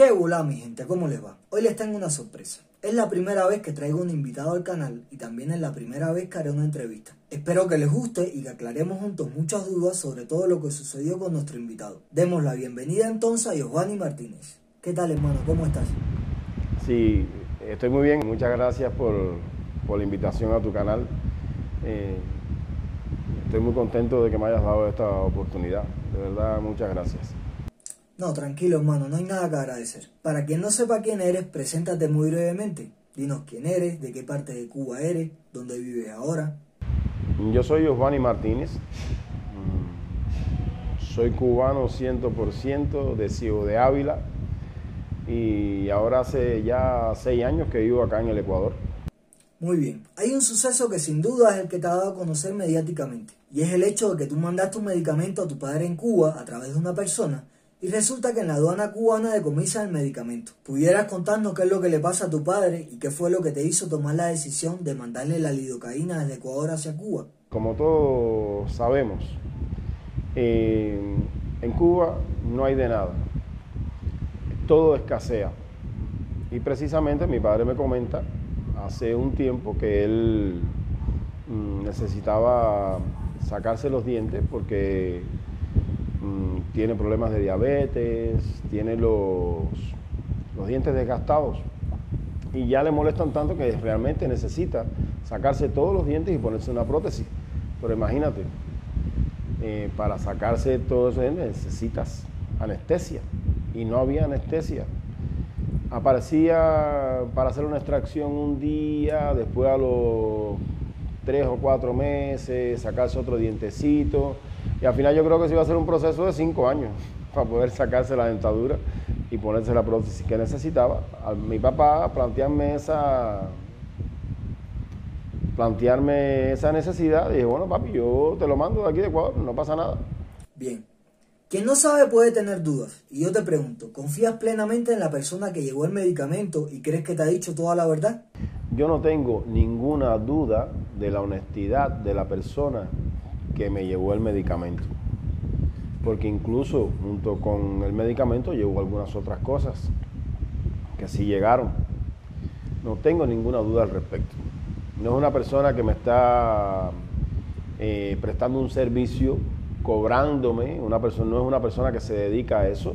¿Qué hola mi gente? ¿Cómo les va? Hoy les tengo una sorpresa. Es la primera vez que traigo un invitado al canal y también es la primera vez que haré una entrevista. Espero que les guste y que aclaremos juntos muchas dudas sobre todo lo que sucedió con nuestro invitado. Demos la bienvenida entonces a Giovanni Martínez. ¿Qué tal hermano? ¿Cómo estás? Sí, estoy muy bien. Muchas gracias por, la invitación a tu canal. Eh, estoy muy contento de que me hayas dado esta oportunidad. De verdad, muchas gracias. No, tranquilo hermano, no hay nada que agradecer. Para quien no sepa quién eres, preséntate muy brevemente. Dinos quién eres, de qué parte de Cuba eres, dónde vives ahora. Yo soy Giovanni Martínez. Soy cubano 100% de Ciudad de Ávila y ahora hace ya seis años que vivo acá en el Ecuador. Muy bien, hay un suceso que sin duda es el que te ha dado a conocer mediáticamente y es el hecho de que tú mandaste un medicamento a tu padre en Cuba a través de una persona y resulta que en la aduana cubana decomisan el medicamento. ¿Pudieras contarnos qué es lo que le pasa a tu padre y qué fue lo que te hizo tomar la decisión de mandarle la lidocaína desde Ecuador hacia Cuba? Como todos sabemos, en Cuba no hay de nada. Todo escasea. Y precisamente mi padre me comenta hace un tiempo que él mm, necesitaba sacarse los dientes porque Mm, tiene problemas de diabetes, tiene los, los dientes desgastados y ya le molestan tanto que realmente necesita sacarse todos los dientes y ponerse una prótesis. Pero imagínate, eh, para sacarse todos esos dientes necesitas anestesia y no había anestesia. Aparecía para hacer una extracción un día, después a los tres o cuatro meses, sacarse otro dientecito y al final yo creo que se iba a ser un proceso de cinco años para poder sacarse la dentadura y ponerse la prótesis que necesitaba. A mi papá plantearme esa, plantearme esa necesidad, dije, bueno papi, yo te lo mando de aquí de Ecuador, no pasa nada. Bien. Quien no sabe puede tener dudas. Y yo te pregunto, ¿confías plenamente en la persona que llevó el medicamento y crees que te ha dicho toda la verdad? Yo no tengo ninguna duda de la honestidad de la persona que me llevó el medicamento. Porque incluso junto con el medicamento llevó algunas otras cosas que sí llegaron. No tengo ninguna duda al respecto. No es una persona que me está eh, prestando un servicio, cobrándome, una persona, no es una persona que se dedica a eso.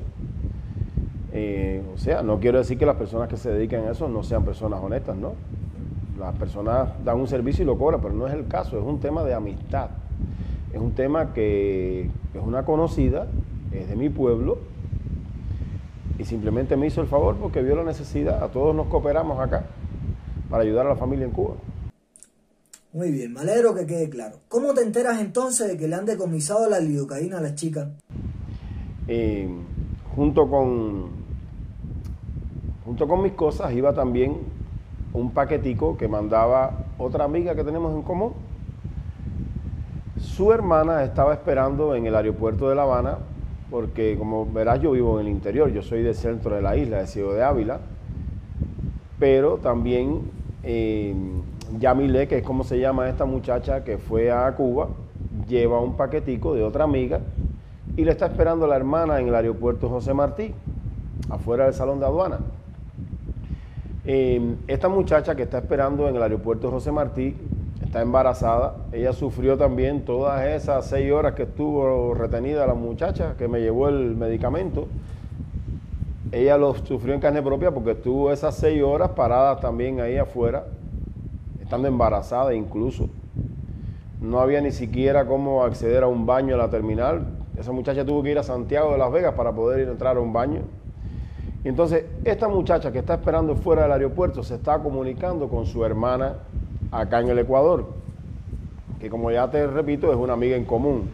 Eh, o sea, no quiero decir que las personas que se dedican a eso no sean personas honestas, ¿no? Las personas dan un servicio y lo cobran, pero no es el caso, es un tema de amistad es un tema que es una conocida, es de mi pueblo, y simplemente me hizo el favor porque vio la necesidad. A todos nos cooperamos acá para ayudar a la familia en Cuba. Muy bien, me alegro que quede claro. ¿Cómo te enteras entonces de que le han decomisado la lidocaína a las chicas? Eh, junto con junto con mis cosas iba también un paquetico que mandaba otra amiga que tenemos en común su hermana estaba esperando en el aeropuerto de La Habana, porque como verás yo vivo en el interior, yo soy del centro de la isla, de Ciudad de Ávila, pero también eh, Yamile, que es como se llama esta muchacha que fue a Cuba, lleva un paquetico de otra amiga y le está esperando la hermana en el aeropuerto José Martí, afuera del salón de aduana. Eh, esta muchacha que está esperando en el aeropuerto José Martí está embarazada. Ella sufrió también todas esas seis horas que estuvo retenida la muchacha que me llevó el medicamento. Ella lo sufrió en carne propia porque estuvo esas seis horas parada también ahí afuera, estando embarazada incluso. No había ni siquiera cómo acceder a un baño a la terminal. Esa muchacha tuvo que ir a Santiago de Las Vegas para poder entrar a un baño. Entonces, esta muchacha que está esperando fuera del aeropuerto se está comunicando con su hermana acá en el Ecuador, que como ya te repito es una amiga en común.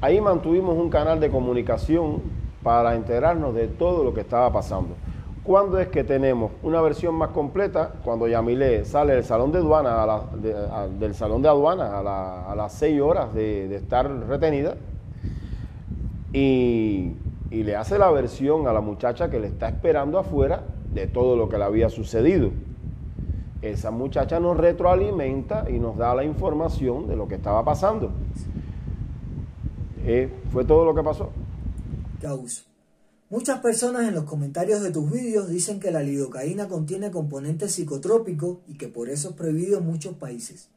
Ahí mantuvimos un canal de comunicación para enterarnos de todo lo que estaba pasando. ¿Cuándo es que tenemos una versión más completa? Cuando Yamile sale del salón de aduana, a del salón de a, las seis horas de, estar retenida y, y le hace la versión a la muchacha que le está esperando afuera de todo lo que le había sucedido esa muchacha nos retroalimenta y nos da la información de lo que estaba pasando. Eh, fue todo lo que pasó. Causa. Muchas personas en los comentarios de tus vídeos dicen que la lidocaína contiene componentes psicotrópicos y que por eso es prohibido en muchos países.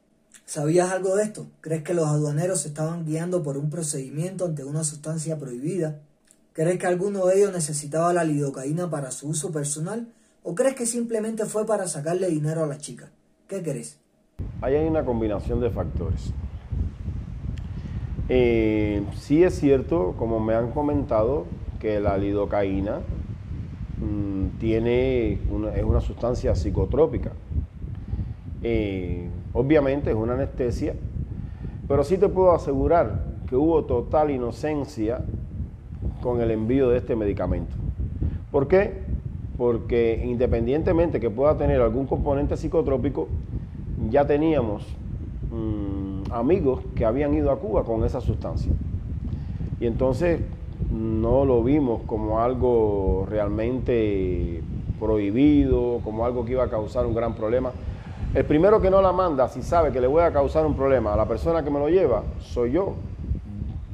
¿Sabías algo de esto? ¿Crees que los aduaneros se estaban guiando por un procedimiento ante una sustancia prohibida? ¿Crees que alguno de ellos necesitaba la lidocaína para su uso personal? ¿O crees que simplemente fue para sacarle dinero a la chica? ¿Qué crees? Ahí hay una combinación de factores. Eh, sí es cierto, como me han comentado, que la lidocaína mm, tiene una, es una sustancia psicotrópica. Eh, obviamente es una anestesia, pero sí te puedo asegurar que hubo total inocencia con el envío de este medicamento. ¿Por qué? Porque independientemente que pueda tener algún componente psicotrópico, ya teníamos mm, amigos que habían ido a Cuba con esa sustancia. Y entonces no lo vimos como algo realmente prohibido, como algo que iba a causar un gran problema. El primero que no la manda, si sabe que le voy a causar un problema a la persona que me lo lleva, soy yo.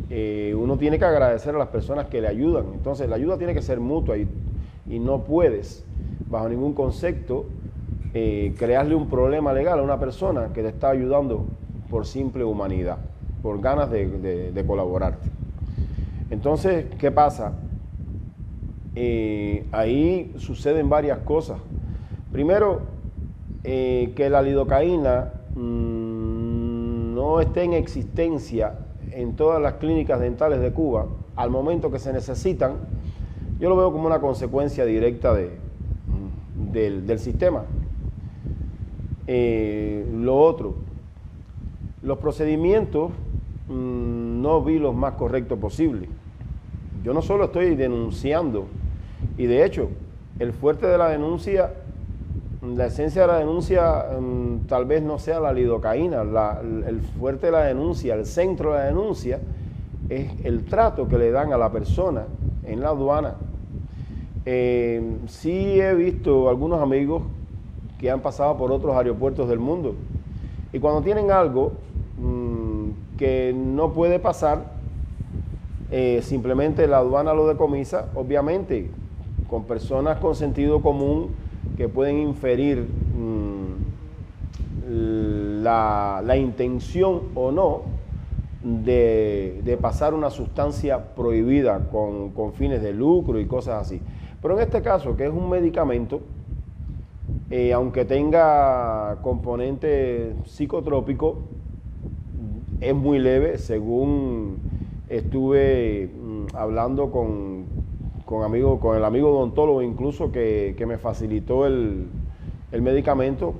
Eh, uno tiene que agradecer a las personas que le ayudan. Entonces la ayuda tiene que ser mutua no puedes, bajo ningún concepto, eh, crearle un problema legal a una persona que te está ayudando por simple humanidad, por ganas de, de colaborarte. Entonces, ¿qué pasa? Eh, ahí suceden varias cosas. Primero, eh, que la lidocaína mm, no esté en existencia en todas las clínicas dentales de Cuba al momento que se necesitan, yo lo veo como una consecuencia directa de, mm, del, sistema. Eh, lo otro, los procedimientos mm, no vi los más correctos posibles. Yo no solo estoy denunciando, y de hecho, el fuerte de la denuncia, la esencia de la denuncia mm, tal vez no sea la lidocaína, el fuerte de la denuncia, el centro de la denuncia es el trato que le dan a la persona en la aduana. Eh, sí he visto algunos amigos que han pasado por otros aeropuertos del mundo y cuando tienen algo mm, que no puede pasar, eh, simplemente la aduana lo decomisa, obviamente con personas con sentido común que pueden inferir mm, la, intención o no de, pasar una sustancia prohibida con, fines de lucro y cosas así. Pero en este caso, que es un medicamento, eh, aunque tenga componente psicotrópico, es muy leve según estuve mm, hablando con, con, amigo, con el amigo odontólogo incluso que, me facilitó el, medicamento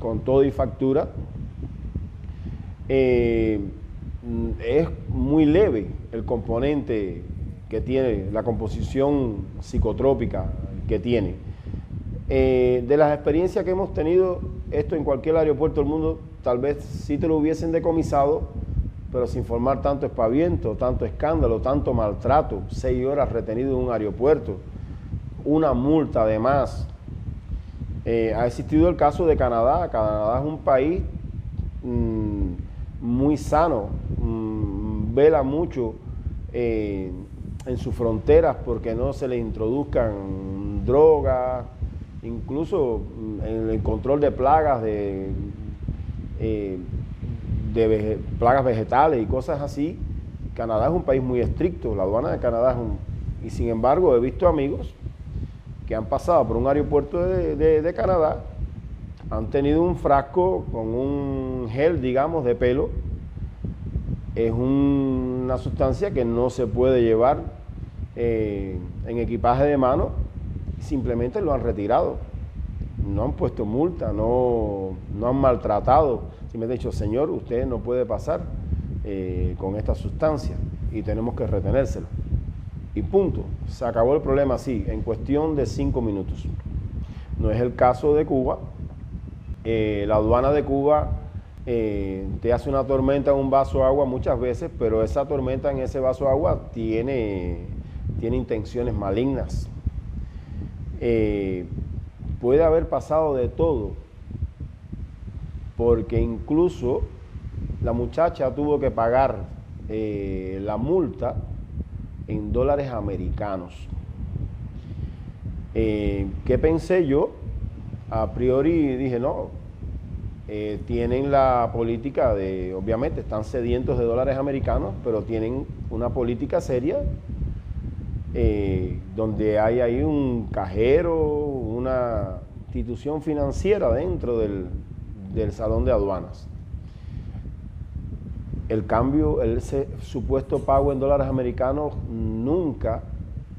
con todo y factura. Eh, mm, es muy leve el componente que tiene, la composición psicotrópica que tiene. Eh, de las experiencias que hemos tenido, esto en cualquier aeropuerto del mundo, tal vez si te lo hubiesen decomisado, pero sin formar tanto espaviento, tanto escándalo, tanto maltrato, seis horas retenido en un aeropuerto, una multa además. Eh, ha existido el caso de Canadá. Canadá es un país mm, muy sano, mm, vela mucho eh, en sus fronteras porque no se le introduzcan drogas, incluso mm, en el control de plagas de eh, de plagas vegetales y cosas así, Canadá es un país muy estricto, la aduana de Canadá es un... Y sin embargo he visto amigos que han pasado por un aeropuerto de, Canadá, han tenido un frasco con un gel, digamos, de pelo. Es una sustancia que no se puede llevar eh, en equipaje de mano, simplemente lo han retirado. No han puesto multa, no, no han maltratado y me ha dicho, Señor, usted no puede pasar eh, con esta sustancia y tenemos que retenérselo. Y punto, se acabó el problema así, en cuestión de cinco minutos. No es el caso de Cuba. Eh, la aduana de Cuba te hace una tormenta en un vaso de agua muchas veces, pero esa tormenta en ese vaso de agua tiene, tiene intenciones malignas. puede haber pasado de todo porque incluso la muchacha tuvo que pagar eh, la multa en dólares americanos. Eh, ¿Qué pensé yo? A priori dije, no, eh, tienen la política de, obviamente, están sedientos de dólares americanos, pero tienen una política seria eh, donde hay ahí un cajero, una institución financiera dentro del, del salón de aduanas. El cambio, el supuesto pago en dólares americanos, nunca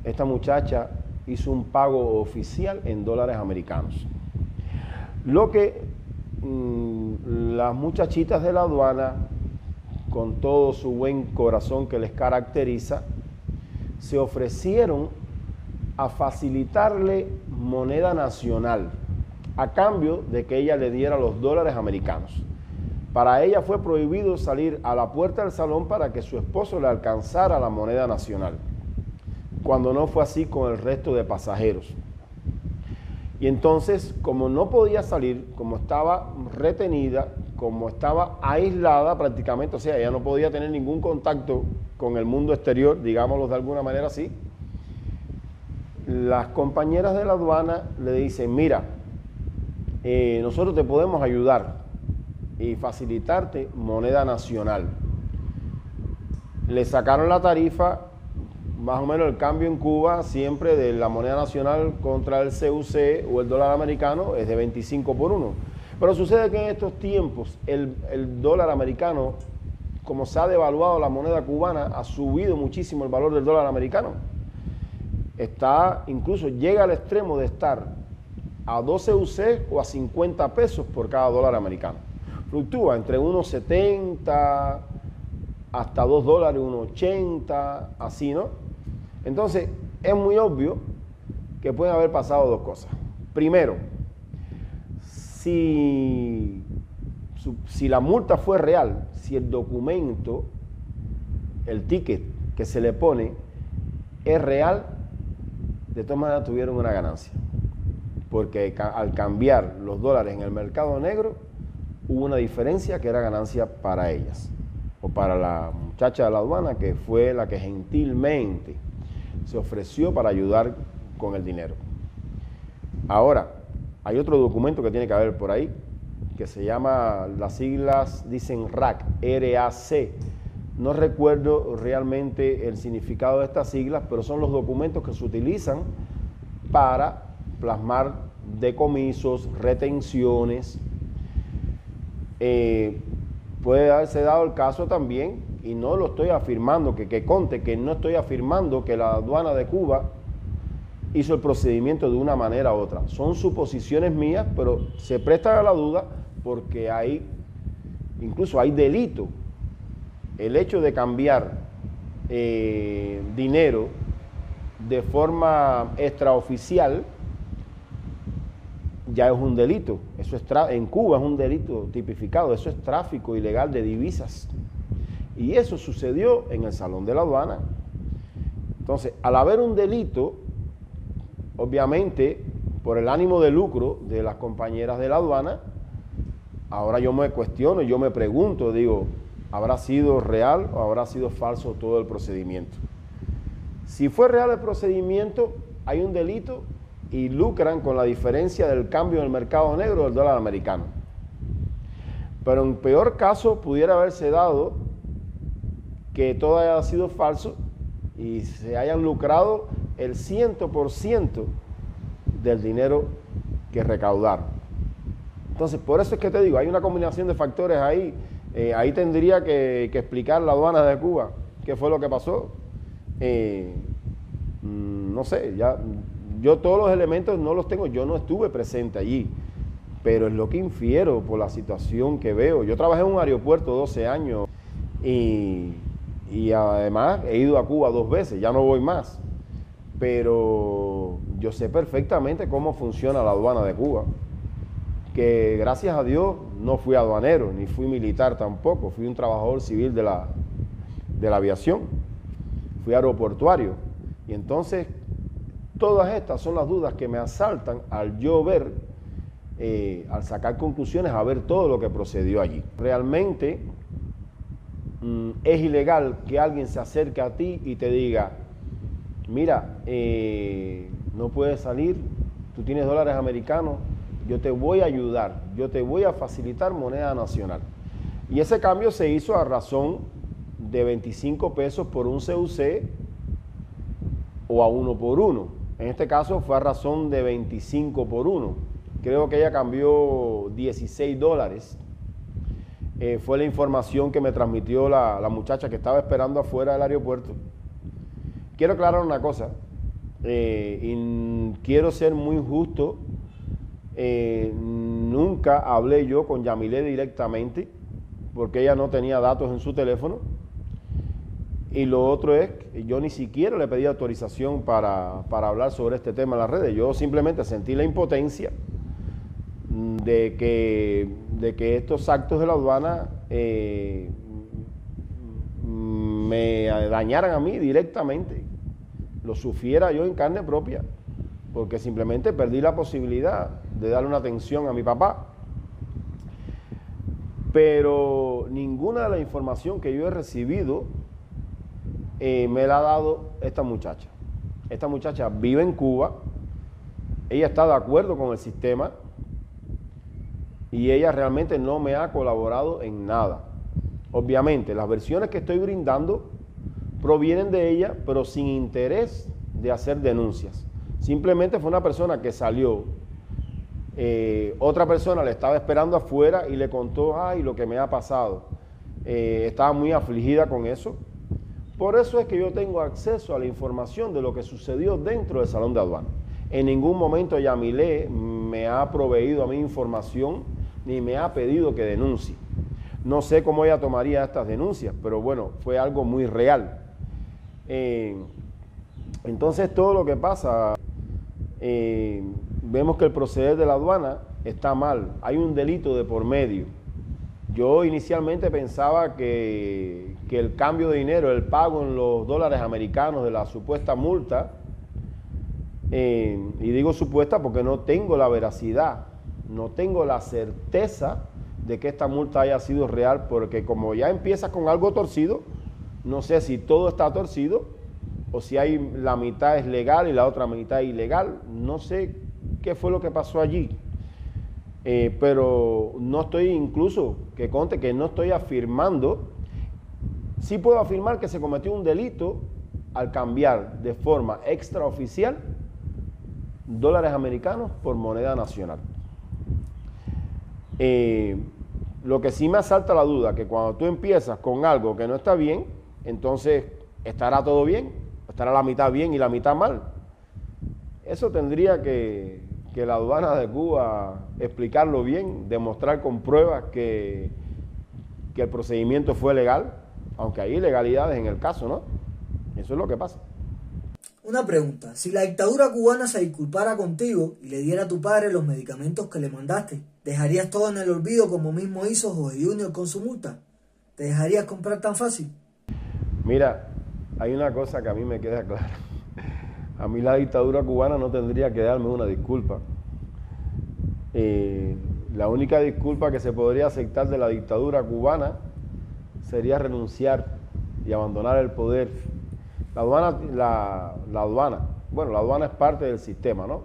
esta muchacha hizo un pago oficial en dólares americanos. Lo que mm, las muchachitas de la aduana, con todo su buen corazón que les caracteriza, se ofrecieron a facilitarle moneda nacional a cambio de que ella le diera los dólares americanos. Para ella fue prohibido salir a la puerta del salón para que su esposo le alcanzara la moneda nacional, cuando no fue así con el resto de pasajeros. Y entonces, como no podía salir, como estaba retenida, como estaba aislada prácticamente, o sea, ella no podía tener ningún contacto con el mundo exterior, digámoslo de alguna manera así, las compañeras de la aduana le dicen, mira, eh, nosotros te podemos ayudar y facilitarte moneda nacional. Le sacaron la tarifa, más o menos el cambio en Cuba siempre de la moneda nacional contra el CUC o el dólar americano es de 25 por 1. Pero sucede que en estos tiempos el, el dólar americano, como se ha devaluado la moneda cubana, ha subido muchísimo el valor del dólar americano. Está, incluso llega al extremo de estar a 12 UC o a 50 pesos por cada dólar americano. Fluctúa entre 1,70 hasta 2 dólares, 1,80, así, ¿no? Entonces, es muy obvio que pueden haber pasado dos cosas. Primero, si, si la multa fue real, si el documento, el ticket que se le pone es real, de todas maneras tuvieron una ganancia porque al cambiar los dólares en el mercado negro hubo una diferencia que era ganancia para ellas o para la muchacha de la aduana que fue la que gentilmente se ofreció para ayudar con el dinero. Ahora, hay otro documento que tiene que haber por ahí que se llama, las siglas dicen RAC, R-A-C. No recuerdo realmente el significado de estas siglas, pero son los documentos que se utilizan para plasmar decomisos, retenciones. Eh, puede haberse dado el caso también, y no lo estoy afirmando, que, que conte que no estoy afirmando que la aduana de Cuba hizo el procedimiento de una manera u otra. Son suposiciones mías, pero se presta a la duda porque hay, incluso hay delito. El hecho de cambiar eh, dinero de forma extraoficial, ya es un delito. Eso es en Cuba es un delito tipificado, eso es tráfico ilegal de divisas. Y eso sucedió en el Salón de la Aduana. Entonces, al haber un delito, obviamente, por el ánimo de lucro de las compañeras de la aduana, ahora yo me cuestiono, yo me pregunto, digo, ¿habrá sido real o habrá sido falso todo el procedimiento? Si fue real el procedimiento, hay un delito y lucran con la diferencia del cambio en el mercado negro del dólar americano. Pero en peor caso pudiera haberse dado que todo haya sido falso y se hayan lucrado el 100% del dinero que recaudaron. Entonces, por eso es que te digo, hay una combinación de factores ahí. Eh, ahí tendría que, explicar la aduana de Cuba qué fue lo que pasó. Eh, mm, no sé, ya yo todos los elementos no los tengo, yo no estuve presente allí, pero es lo que infiero por la situación que veo. Yo trabajé en un aeropuerto 12 años y, además he ido a Cuba dos veces, ya no voy más, pero yo sé perfectamente cómo funciona la aduana de Cuba, que gracias a Dios no fui aduanero, ni fui militar tampoco, fui un trabajador civil de la, de la aviación, fui aeroportuario. Y entonces Todas estas son las dudas que me asaltan al yo ver, eh, al sacar conclusiones, a ver todo lo que procedió allí. Realmente mm, es ilegal que alguien se acerque a ti y te diga, mira, eh, no puedes salir, tú tienes dólares americanos, yo te voy a ayudar, yo te voy a facilitar moneda nacional. Y ese cambio se hizo a razón de 25 pesos por un CUC o a uno por uno. En este caso fue a razón de 25 por uno. Creo que ella cambió 16 dólares. Eh, fue la información que me transmitió la, muchacha que estaba esperando afuera del aeropuerto. Quiero aclarar una cosa. Eh, quiero ser muy justo. Eh, nunca hablé yo con Yamile directamente porque ella no tenía datos en su teléfono. Y lo otro es, yo ni siquiera le pedí autorización para, hablar sobre este tema en las redes. Yo simplemente sentí la impotencia de que, de que estos actos de la aduana eh, me dañaran a mí directamente. Lo sufriera yo en carne propia. Porque simplemente perdí la posibilidad de darle una atención a mi papá pero ninguna de la información que yo he recibido eh, me la ha dado esta muchacha. Esta muchacha vive en Cuba, ella está de acuerdo con el sistema y ella realmente no me ha colaborado en nada. Obviamente, las versiones que estoy brindando provienen de ella, pero sin interés de hacer denuncias. Simplemente fue una persona que salió eh, otra persona le estaba esperando afuera y le contó, ay, lo que me ha pasado. Eh, estaba muy afligida con eso. Por eso es que yo tengo acceso a la información de lo que sucedió dentro del salón de aduana. En ningún momento Yamilé me ha proveído a mí información ni me ha pedido que denuncie. No sé cómo ella tomaría estas denuncias, pero bueno, fue algo muy real. Eh, entonces todo lo que pasa, vemos que el proceder de la aduana está mal, hay un delito de por medio. Yo inicialmente pensaba que, el cambio de dinero, el pago en los dólares americanos de la supuesta multa, eh, y digo supuesta porque no tengo la veracidad, no tengo la certeza de que esta multa haya sido real, porque como ya empieza con algo torcido, no sé si todo está torcido o si hay la mitad es legal y la otra mitad ilegal, no sé qué fue lo que pasó allí. Eh, pero no estoy incluso, que conte que no estoy afirmando, sí puedo afirmar que se cometió un delito al cambiar de forma extraoficial dólares americanos por moneda nacional. Eh, lo que sí me asalta la duda, que cuando tú empiezas con algo que no está bien, entonces estará todo bien, estará la mitad bien y la mitad mal. Eso tendría que, que la aduana de Cuba explicarlo bien, demostrar con pruebas que, que el procedimiento fue legal, aunque hay ilegalidades en el caso, ¿no? Eso es lo que pasa. Una pregunta, si la dictadura cubana se disculpara contigo y le diera a tu padre los medicamentos que le mandaste, ¿dejarías todo en el olvido como mismo hizo José Junior con su multa? ¿Te dejarías comprar tan fácil? Mira, hay una cosa que a mí me queda clara. A mí la dictadura cubana no tendría que darme una disculpa. Eh, la única disculpa que se podría aceptar de la dictadura cubana sería renunciar y abandonar el poder. La aduana, la, aduana, bueno, la aduana es parte del sistema, ¿no?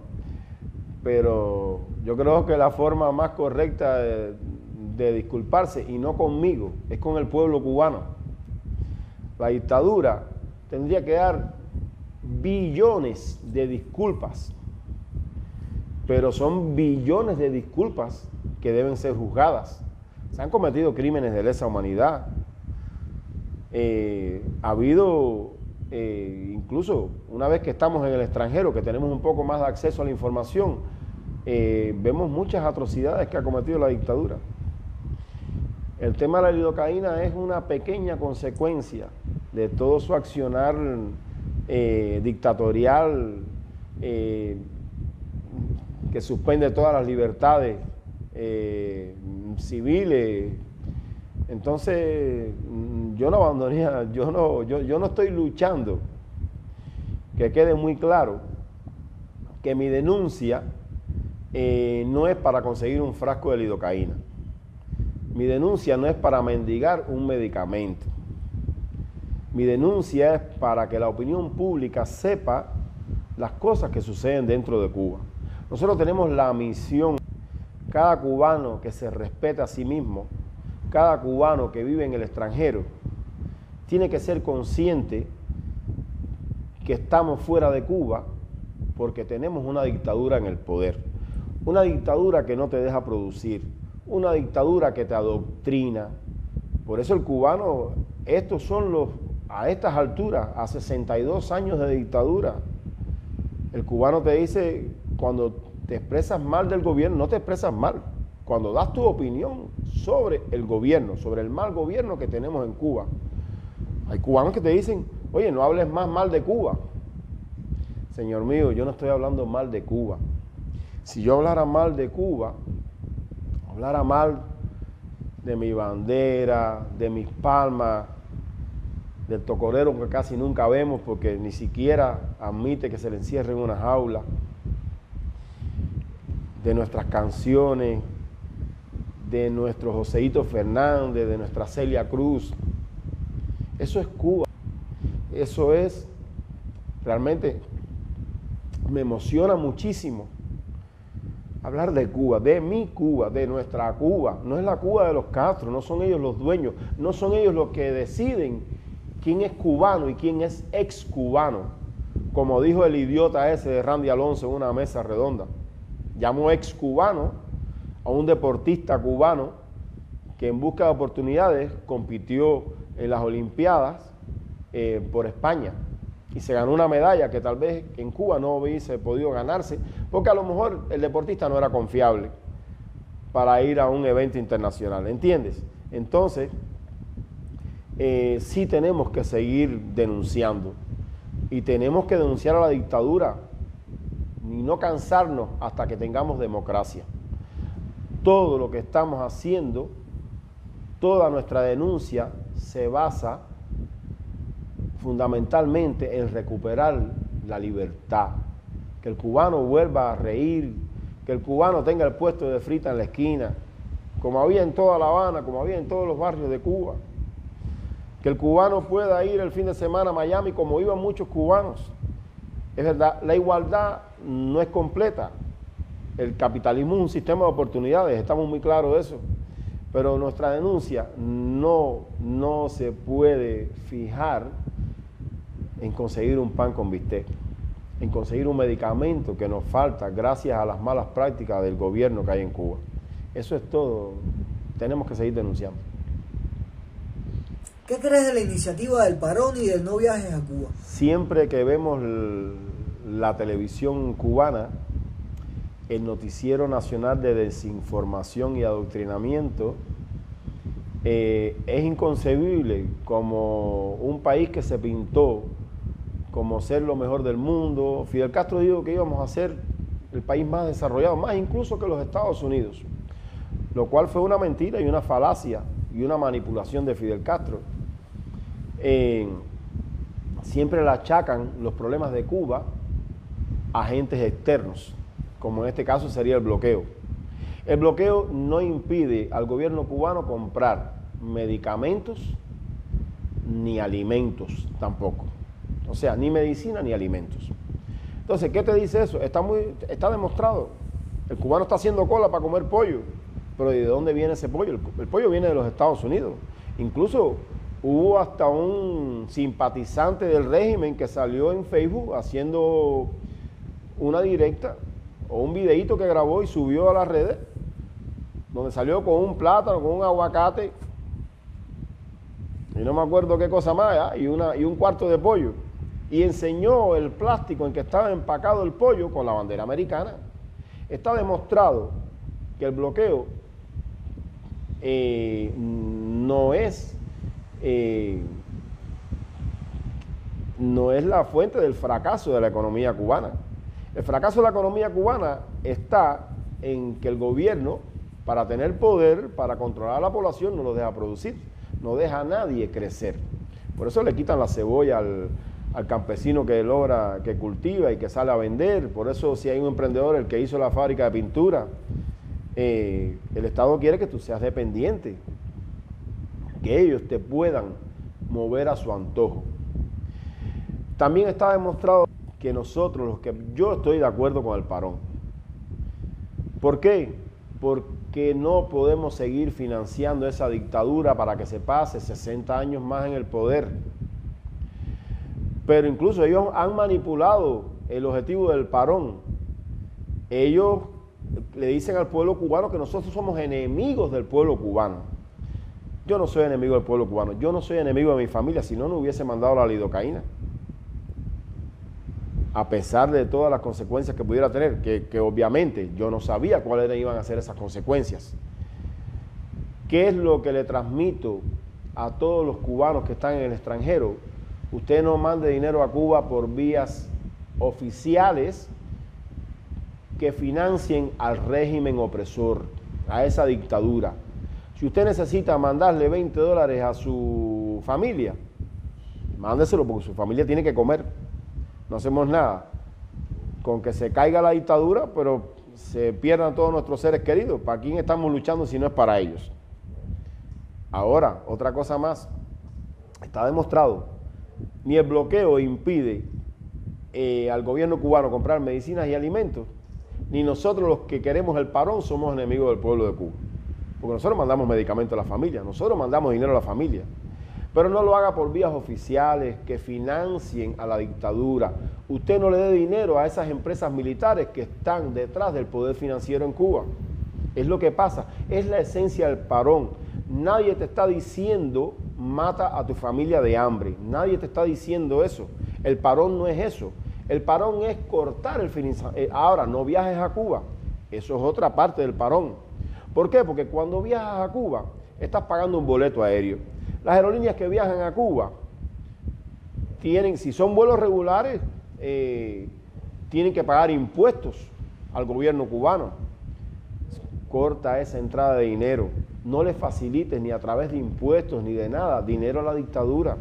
Pero yo creo que la forma más correcta de disculparse, y no conmigo, es con el pueblo cubano. La dictadura tendría que dar billones de disculpas, pero son billones de disculpas que deben ser juzgadas. Se han cometido crímenes de lesa humanidad. Eh, ha habido, eh, incluso una vez que estamos en el extranjero, que tenemos un poco más de acceso a la información, eh, vemos muchas atrocidades que ha cometido la dictadura. El tema de la lidocaína es una pequeña consecuencia de todo su accionar eh, dictatorial eh, que suspende todas las libertades eh, civiles. Entonces, mm, yo no abandonaría, yo no, yo, yo no estoy luchando, que quede muy claro que mi denuncia no es para conseguir un frasco de lidocaína. Mi denuncia no es para mendigar un medicamento. Mi denuncia es para que la opinión pública sepa las cosas que suceden dentro de Cuba. Nosotros tenemos la misión, cada cubano que se respeta a sí mismo, cada cubano que vive en el extranjero, tiene que ser consciente que estamos fuera de Cuba porque tenemos una dictadura en el poder. Una dictadura que no te deja producir, una dictadura que te adoctrina. Por eso el cubano, estos son los, a estas alturas, a 62 años de dictadura, el cubano te dice, cuando te expresas mal del gobierno, no te expresas mal. Cuando das tu opinión sobre el gobierno, sobre el mal gobierno que tenemos en Cuba, hay cubanos que te dicen, oye, no hables más mal de Cuba. Señor mío, yo no estoy hablando mal de Cuba. Si yo hablara mal de Cuba, hablara mal de mi bandera, de mis palmas, del tocorero que casi nunca vemos porque ni siquiera admite que se le encierre en una jaula, de nuestras canciones, de nuestro Joseito Fernández, de nuestra Celia Cruz. Eso es Cuba. Eso es, realmente me emociona muchísimo hablar de Cuba, de mi Cuba, de nuestra Cuba. No es la Cuba de los Castro, no son ellos los dueños, no son ellos los que deciden quién es cubano y quién es ex cubano. Como dijo el idiota ese de Randy Alonso en una mesa redonda. Llamó ex cubano a un deportista cubano que en busca de oportunidades compitió en las Olimpiadas eh, por España y se ganó una medalla que tal vez en Cuba no hubiese podido ganarse, porque a lo mejor el deportista no era confiable para ir a un evento internacional, ¿entiendes? Entonces, eh, sí tenemos que seguir denunciando. Y tenemos que denunciar a la dictadura y no cansarnos hasta que tengamos democracia. Todo lo que estamos haciendo, toda nuestra denuncia se basa fundamentalmente en recuperar la libertad, que el cubano vuelva a reír, que el cubano tenga el puesto de frita en la esquina, como había en toda La Habana, como había en todos los barrios de Cuba, que el cubano pueda ir el fin de semana a Miami como iban muchos cubanos. Es verdad, la igualdad no es completa. El capitalismo es un sistema de oportunidades, estamos muy claros de eso. Pero nuestra denuncia no, no se puede fijar en conseguir un pan con bistec, en conseguir un medicamento que nos falta gracias a las malas prácticas del gobierno que hay en Cuba. Eso es todo. Tenemos que seguir denunciando. ¿Qué crees de la iniciativa del parón y del no viajes a Cuba? Siempre que vemos la televisión cubana, el noticiero nacional de desinformación y adoctrinamiento, eh, es inconcebible como un país que se pintó como ser lo mejor del mundo. Fidel Castro dijo que íbamos a ser el país más desarrollado, más incluso que los Estados Unidos, lo cual fue una mentira y una falacia y una manipulación de Fidel Castro. Siempre le achacan los problemas de Cuba a agentes externos, como en este caso sería el bloqueo. El bloqueo no impide al gobierno cubano comprar medicamentos ni alimentos tampoco. O sea, ni medicina ni alimentos. Entonces, ¿qué te dice eso? Está, muy, está demostrado. El cubano está haciendo cola para comer pollo. Pero ¿de dónde viene ese pollo? El, pollo viene de los Estados Unidos. Incluso hubo hasta un simpatizante del régimen que salió en Facebook haciendo una directa o un videíto que grabó y subió a las redes, donde salió con un plátano, con un aguacate, y no me acuerdo qué cosa más, y, una, y un cuarto de pollo y enseñó el plástico en que estaba empacado el pollo con la bandera americana. Está demostrado que el bloqueo eh, no es eh, no es la fuente del fracaso de la economía cubana. El fracaso de la economía cubana está en que el gobierno, para tener poder, para controlar a la población, no lo deja producir, no deja a nadie crecer. Por eso le quitan la cebolla al, campesino que logra, que cultiva y que sale a vender. Por eso si hay un emprendedor, el que hizo la fábrica de pintura, eh, el Estado quiere que tú seas dependiente, que ellos te puedan mover a su antojo. También está demostrado que nosotros, los que yo estoy de acuerdo con el parón. ¿Por qué? Porque no podemos seguir financiando esa dictadura para que se pase 60 años más en el poder. Pero incluso ellos han manipulado el objetivo del parón. Ellos le dicen al pueblo cubano que nosotros somos enemigos del pueblo cubano. Yo no soy enemigo del pueblo cubano, yo no soy enemigo de mi familia, si no, no hubiese mandado la lidocaína. A pesar de todas las consecuencias que pudiera tener, que, obviamente yo no sabía cuáles iban a ser esas consecuencias. ¿Qué es lo que le transmito a todos los cubanos que están en el extranjero? Usted no mande dinero a Cuba por vías oficiales que financien al régimen opresor, a esa dictadura. Si usted necesita mandarle 20 dólares a su familia, mándeselo porque su familia tiene que comer. No hacemos nada. Con que se caiga la dictadura, pero se pierdan todos nuestros seres queridos. ¿Para quién estamos luchando si no es para ellos? Ahora, otra cosa más. Está demostrado. Ni el bloqueo impide eh, al gobierno cubano comprar medicinas y alimentos, ni nosotros los que queremos el parón somos enemigos del pueblo de Cuba. Porque nosotros mandamos medicamentos a la familia, nosotros mandamos dinero a la familia. Pero no lo haga por vías oficiales que financien a la dictadura. Usted no le dé dinero a esas empresas militares que están detrás del poder financiero en Cuba. Es lo que pasa, es la esencia del parón. Nadie te está diciendo mata a tu familia de hambre. Nadie te está diciendo eso. El parón no es eso. El parón es cortar el financiamiento. Eh, ahora, no viajes a Cuba. Eso es otra parte del parón. ¿Por qué? Porque cuando viajas a Cuba, estás pagando un boleto aéreo. Las aerolíneas que viajan a Cuba tienen, si son vuelos regulares, eh, tienen que pagar impuestos al gobierno cubano. Corta esa entrada de dinero. No le facilites ni a través de impuestos ni de nada dinero a la dictadura.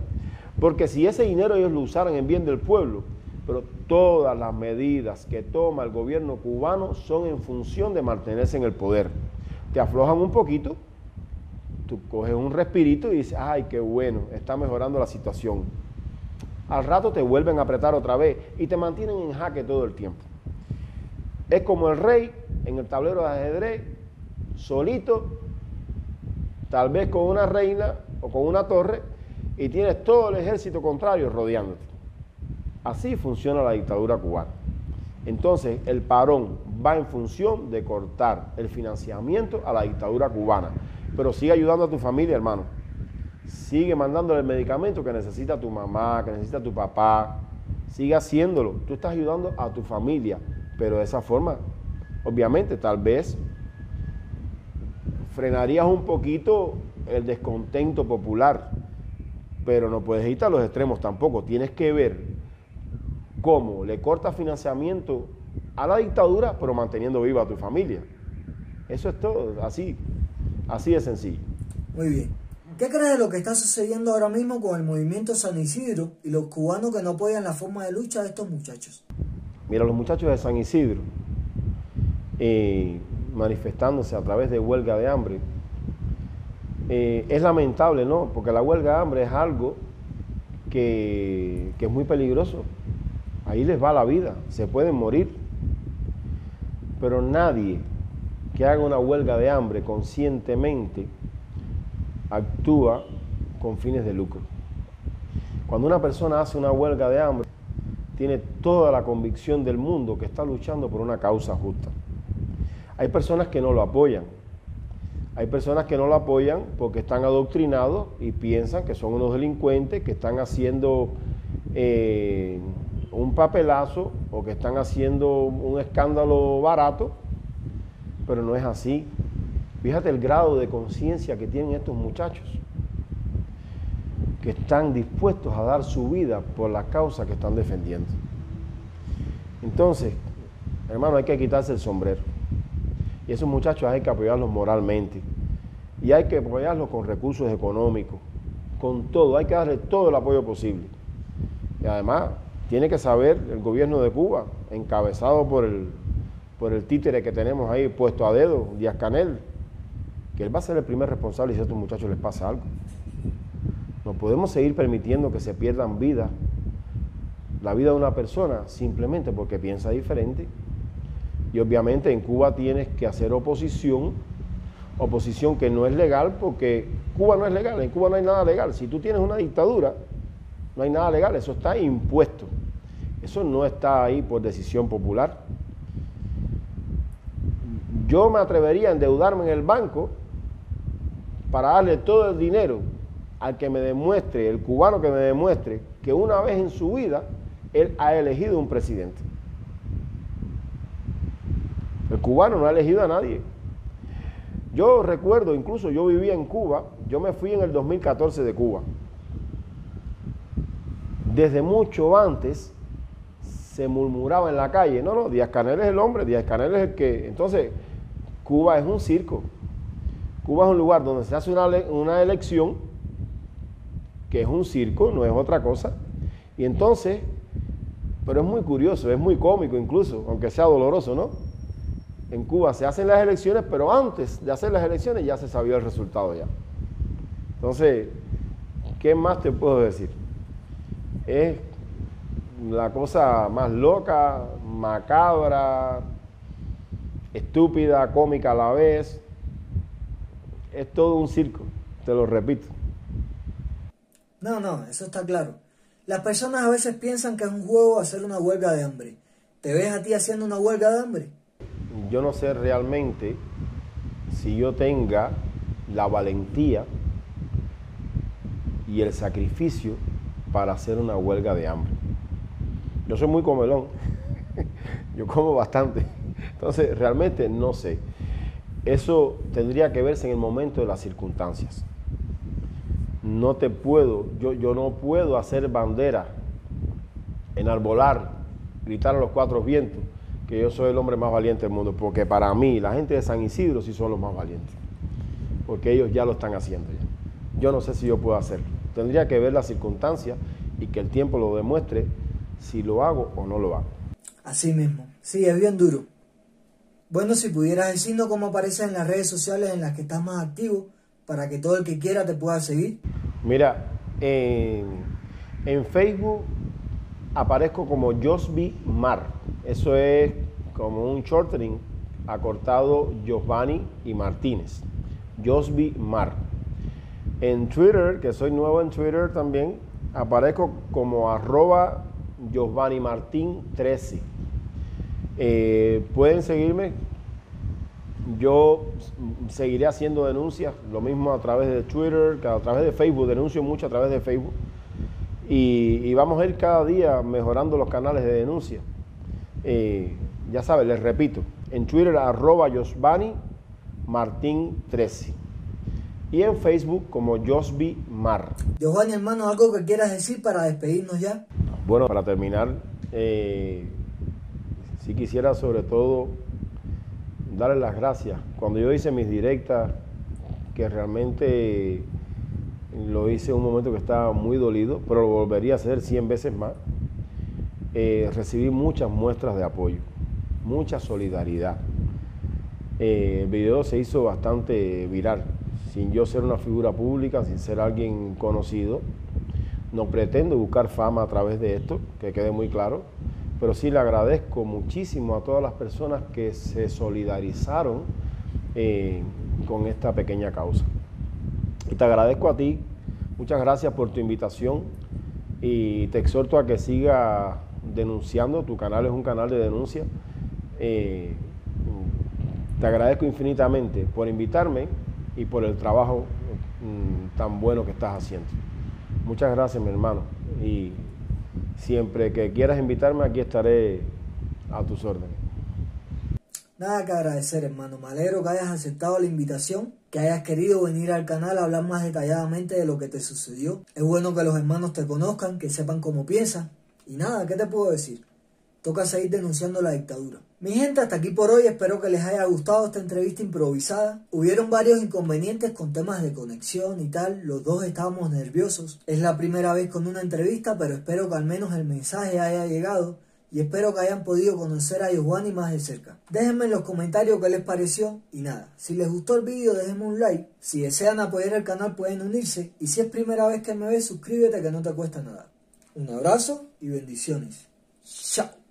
Porque si ese dinero ellos lo usaran en bien del pueblo, pero todas las medidas que toma el gobierno cubano son en función de mantenerse en el poder te aflojan un poquito, tú coges un respirito y dices, ay, qué bueno, está mejorando la situación. Al rato te vuelven a apretar otra vez y te mantienen en jaque todo el tiempo. Es como el rey en el tablero de ajedrez, solito, tal vez con una reina o con una torre, y tienes todo el ejército contrario rodeándote. Así funciona la dictadura cubana. Entonces, el parón va en función de cortar el financiamiento a la dictadura cubana. Pero sigue ayudando a tu familia, hermano. Sigue mandándole el medicamento que necesita tu mamá, que necesita tu papá. Sigue haciéndolo. Tú estás ayudando a tu familia. Pero de esa forma, obviamente, tal vez frenarías un poquito el descontento popular. Pero no puedes ir a los extremos tampoco. Tienes que ver cómo le corta financiamiento a la dictadura, pero manteniendo viva a tu familia. Eso es todo, así, así de sencillo. Muy bien. ¿Qué crees de lo que está sucediendo ahora mismo con el movimiento San Isidro y los cubanos que no apoyan la forma de lucha de estos muchachos? Mira, los muchachos de San Isidro, eh, manifestándose a través de huelga de hambre, eh, es lamentable, ¿no? Porque la huelga de hambre es algo que, que es muy peligroso Ahí les va la vida, se pueden morir. Pero nadie que haga una huelga de hambre conscientemente actúa con fines de lucro. Cuando una persona hace una huelga de hambre, tiene toda la convicción del mundo que está luchando por una causa justa. Hay personas que no lo apoyan. Hay personas que no lo apoyan porque están adoctrinados y piensan que son unos delincuentes que están haciendo eh, un papelazo o que están haciendo un escándalo barato, pero no es así. Fíjate el grado de conciencia que tienen estos muchachos, que están dispuestos a dar su vida por la causa que están defendiendo. Entonces, hermano, hay que quitarse el sombrero. Y esos muchachos hay que apoyarlos moralmente. Y hay que apoyarlos con recursos económicos, con todo. Hay que darle todo el apoyo posible. Y además, tiene que saber el gobierno de Cuba, encabezado por el, por el títere que tenemos ahí puesto a dedo, Díaz Canel, que él va a ser el primer responsable si a estos muchachos les pasa algo. No podemos seguir permitiendo que se pierdan vidas la vida de una persona simplemente porque piensa diferente. Y obviamente en Cuba tienes que hacer oposición, oposición que no es legal porque Cuba no es legal, en Cuba no hay nada legal. Si tú tienes una dictadura, no hay nada legal, eso está impuesto. Eso no está ahí por decisión popular. Yo me atrevería a endeudarme en el banco para darle todo el dinero al que me demuestre, el cubano que me demuestre que una vez en su vida él ha elegido un presidente. El cubano no ha elegido a nadie. Yo recuerdo, incluso yo vivía en Cuba, yo me fui en el 2014 de Cuba. Desde mucho antes se murmuraba en la calle, no, no, Díaz Canel es el hombre, Díaz Canel es el que... Entonces, Cuba es un circo. Cuba es un lugar donde se hace una, una elección, que es un circo, no es otra cosa. Y entonces, pero es muy curioso, es muy cómico incluso, aunque sea doloroso, ¿no? En Cuba se hacen las elecciones, pero antes de hacer las elecciones ya se sabía el resultado ya. Entonces, ¿qué más te puedo decir? Es la cosa más loca, macabra, estúpida, cómica a la vez. Es todo un circo, te lo repito. No, no, eso está claro. Las personas a veces piensan que es un juego hacer una huelga de hambre. ¿Te ves a ti haciendo una huelga de hambre? Yo no sé realmente si yo tenga la valentía y el sacrificio para hacer una huelga de hambre. Yo soy muy comelón, yo como bastante, entonces realmente no sé. Eso tendría que verse en el momento de las circunstancias. No te puedo, yo, yo no puedo hacer bandera, enarbolar, gritar a los cuatro vientos que yo soy el hombre más valiente del mundo, porque para mí la gente de San Isidro sí son los más valientes, porque ellos ya lo están haciendo ya. Yo no sé si yo puedo hacerlo. Tendría que ver las circunstancias y que el tiempo lo demuestre si lo hago o no lo hago. Así mismo, sí, es bien duro. Bueno, si pudieras decirnos cómo apareces en las redes sociales en las que estás más activo, para que todo el que quiera te pueda seguir. Mira, en, en Facebook aparezco como Josby Mar. Eso es como un shortening acortado Giovanni y Martínez. Josby Mar. En Twitter, que soy nuevo en Twitter también, aparezco como arroba Giovanni Martín 13. Eh, pueden seguirme. Yo seguiré haciendo denuncias, lo mismo a través de Twitter, a través de Facebook, denuncio mucho a través de Facebook. Y, vamos a ir cada día mejorando los canales de denuncia. Eh, ya saben, les repito, en Twitter arroba Giovanni Martín 13 y en Facebook como Josby Mar. Giovanni, hermano, ¿algo que quieras decir para despedirnos ya? Bueno, para terminar, eh, sí quisiera sobre todo darle las gracias. Cuando yo hice mis directas, que realmente lo hice en un momento que estaba muy dolido, pero lo volvería a hacer 100 veces más, eh, recibí muchas muestras de apoyo, mucha solidaridad. Eh, el video se hizo bastante viral, sin yo ser una figura pública, sin ser alguien conocido. No pretendo buscar fama a través de esto, que quede muy claro, pero sí le agradezco muchísimo a todas las personas que se solidarizaron eh, con esta pequeña causa. Y te agradezco a ti, muchas gracias por tu invitación y te exhorto a que siga denunciando, tu canal es un canal de denuncia. Eh, te agradezco infinitamente por invitarme y por el trabajo mm, tan bueno que estás haciendo. Muchas gracias, mi hermano. Y siempre que quieras invitarme, aquí estaré a tus órdenes. Nada que agradecer, hermano. Me alegro que hayas aceptado la invitación, que hayas querido venir al canal a hablar más detalladamente de lo que te sucedió. Es bueno que los hermanos te conozcan, que sepan cómo piensan. Y nada, ¿qué te puedo decir? Toca seguir denunciando la dictadura. Mi gente, hasta aquí por hoy. Espero que les haya gustado esta entrevista improvisada. Hubieron varios inconvenientes con temas de conexión y tal. Los dos estábamos nerviosos. Es la primera vez con una entrevista, pero espero que al menos el mensaje haya llegado y espero que hayan podido conocer a Giovanni más de cerca. Déjenme en los comentarios qué les pareció y nada, si les gustó el vídeo déjenme un like, si desean apoyar el canal pueden unirse y si es primera vez que me ves suscríbete que no te cuesta nada. Un abrazo y bendiciones. Chao.